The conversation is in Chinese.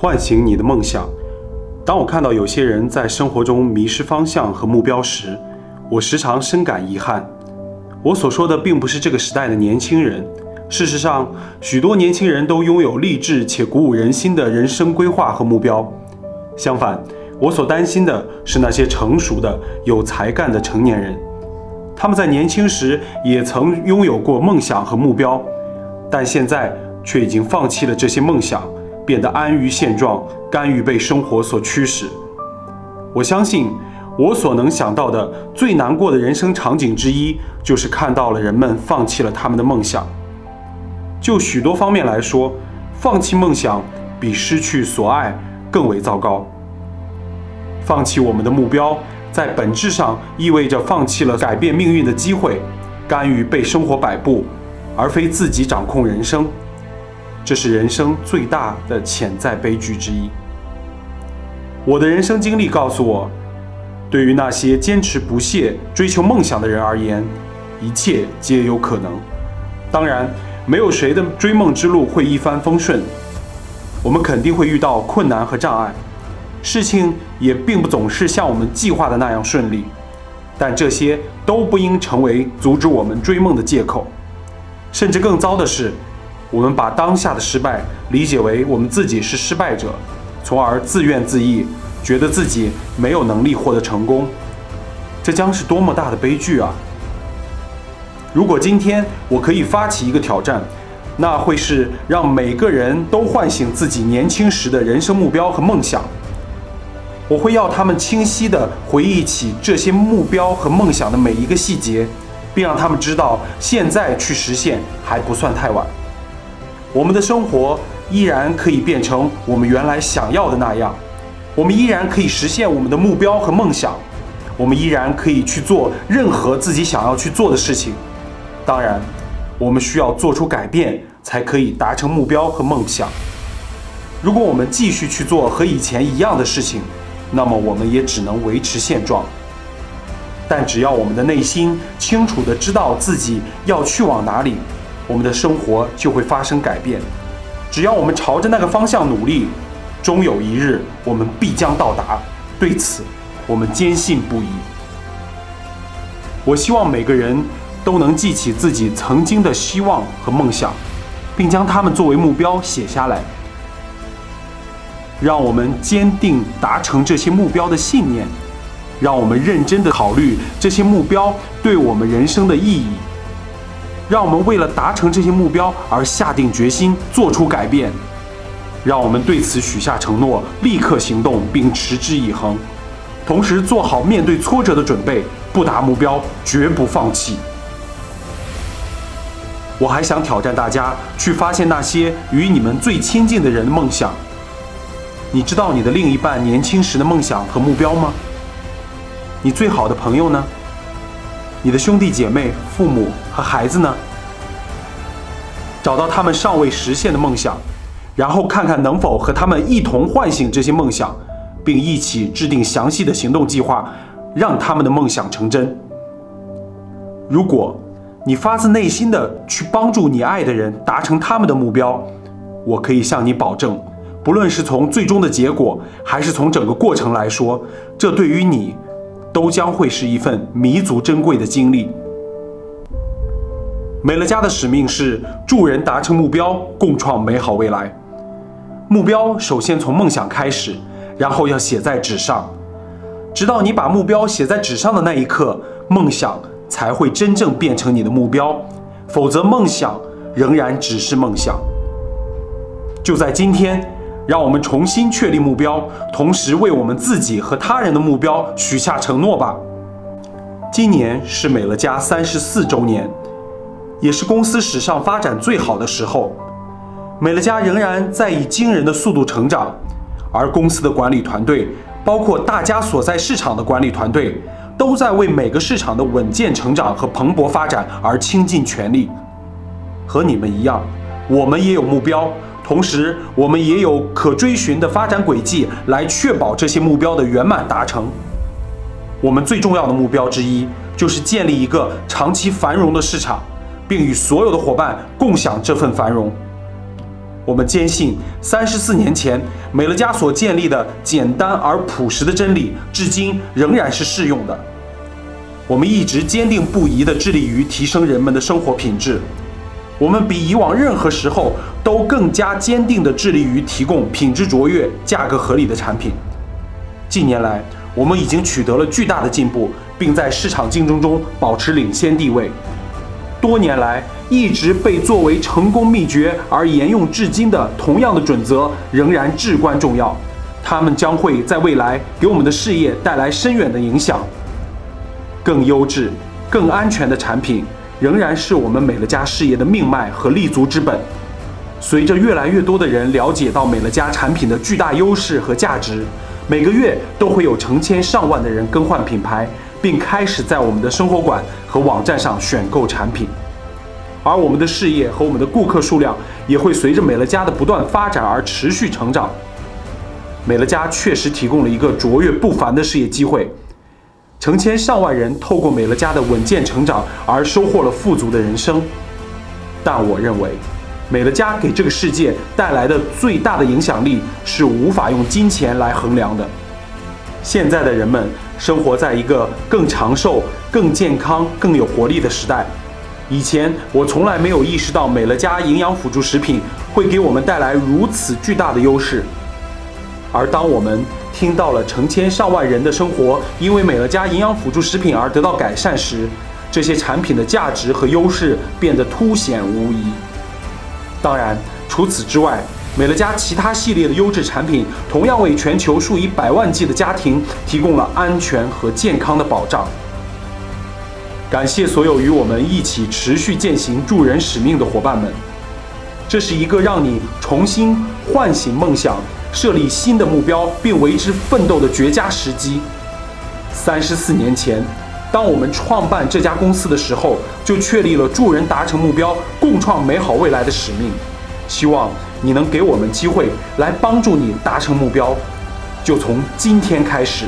唤醒你的梦想。当我看到有些人在生活中迷失方向和目标时，我时常深感遗憾。我所说的并不是这个时代的年轻人，事实上，许多年轻人都拥有励志且鼓舞人心的人生规划和目标。相反，我所担心的是那些成熟的、有才干的成年人，他们在年轻时也曾拥有过梦想和目标，但现在却已经放弃了这些梦想。变得安于现状，甘于被生活所驱使。我相信，我所能想到的最难过的人生场景之一，就是看到了人们放弃了他们的梦想。就许多方面来说，放弃梦想比失去所爱更为糟糕。放弃我们的目标，在本质上意味着放弃了改变命运的机会，甘于被生活摆布，而非自己掌控人生。这是人生最大的潜在悲剧之一。我的人生经历告诉我，对于那些坚持不懈追求梦想的人而言，一切皆有可能。当然，没有谁的追梦之路会一帆风顺，我们肯定会遇到困难和障碍，事情也并不总是像我们计划的那样顺利。但这些都不应成为阻止我们追梦的借口，甚至更糟的是。我们把当下的失败理解为我们自己是失败者，从而自怨自艾，觉得自己没有能力获得成功，这将是多么大的悲剧啊！如果今天我可以发起一个挑战，那会是让每个人都唤醒自己年轻时的人生目标和梦想。我会要他们清晰地回忆起这些目标和梦想的每一个细节，并让他们知道，现在去实现还不算太晚。我们的生活依然可以变成我们原来想要的那样，我们依然可以实现我们的目标和梦想，我们依然可以去做任何自己想要去做的事情。当然，我们需要做出改变，才可以达成目标和梦想。如果我们继续去做和以前一样的事情，那么我们也只能维持现状。但只要我们的内心清楚地知道自己要去往哪里。我们的生活就会发生改变，只要我们朝着那个方向努力，终有一日我们必将到达。对此，我们坚信不疑。我希望每个人都能记起自己曾经的希望和梦想，并将它们作为目标写下来。让我们坚定达成这些目标的信念，让我们认真地考虑这些目标对我们人生的意义。让我们为了达成这些目标而下定决心，做出改变。让我们对此许下承诺，立刻行动并持之以恒，同时做好面对挫折的准备，不达目标绝不放弃。我还想挑战大家，去发现那些与你们最亲近的人的梦想。你知道你的另一半年轻时的梦想和目标吗？你最好的朋友呢？你的兄弟姐妹、父母和孩子呢？找到他们尚未实现的梦想，然后看看能否和他们一同唤醒这些梦想，并一起制定详细的行动计划，让他们的梦想成真。如果你发自内心的去帮助你爱的人达成他们的目标，我可以向你保证，不论是从最终的结果，还是从整个过程来说，这对于你。都将会是一份弥足珍贵的经历。美乐家的使命是助人达成目标，共创美好未来。目标首先从梦想开始，然后要写在纸上，直到你把目标写在纸上的那一刻，梦想才会真正变成你的目标，否则梦想仍然只是梦想。就在今天。让我们重新确立目标，同时为我们自己和他人的目标许下承诺吧。今年是美乐家三十四周年，也是公司史上发展最好的时候。美乐家仍然在以惊人的速度成长，而公司的管理团队，包括大家所在市场的管理团队，都在为每个市场的稳健成长和蓬勃发展而倾尽全力。和你们一样，我们也有目标。同时，我们也有可追寻的发展轨迹，来确保这些目标的圆满达成。我们最重要的目标之一，就是建立一个长期繁荣的市场，并与所有的伙伴共享这份繁荣。我们坚信，三十四年前美乐家所建立的简单而朴实的真理，至今仍然是适用的。我们一直坚定不移地致力于提升人们的生活品质。我们比以往任何时候都更加坚定地致力于提供品质卓越、价格合理的产品。近年来，我们已经取得了巨大的进步，并在市场竞争中保持领先地位。多年来，一直被作为成功秘诀而沿用至今的同样的准则仍然至关重要，它们将会在未来给我们的事业带来深远的影响。更优质、更安全的产品仍然是我们美乐家事业的命脉和立足之本。随着越来越多的人了解到美乐家产品的巨大优势和价值，每个月都会有成千上万的人更换品牌，并开始在我们的生活馆和网站上选购产品。而我们的事业和我们的顾客数量也会随着美乐家的不断发展而持续成长。美乐家确实提供了一个卓越不凡的事业机会，成千上万人透过美乐家的稳健成长而收获了富足的人生。但我认为，美乐家给这个世界带来的最大的影响力是无法用金钱来衡量的。现在的人们生活在一个更长寿、更健康、更有活力的时代。以前我从来没有意识到美乐家营养辅助食品会给我们带来如此巨大的优势，而当我们听到了成千上万人的生活因为美乐家营养辅助食品而得到改善时，这些产品的价值和优势变得凸显无疑。当然，除此之外，美乐家其他系列的优质产品同样为全球数以百万计的家庭提供了安全和健康的保障。感谢所有与我们一起持续践行助人使命的伙伴们，这是一个让你重新唤醒梦想、设立新的目标并为之奋斗的绝佳时机。三十四年前，当我们创办这家公司的时候，就确立了助人达成目标、共创美好未来的使命。希望你能给我们机会来帮助你达成目标，就从今天开始。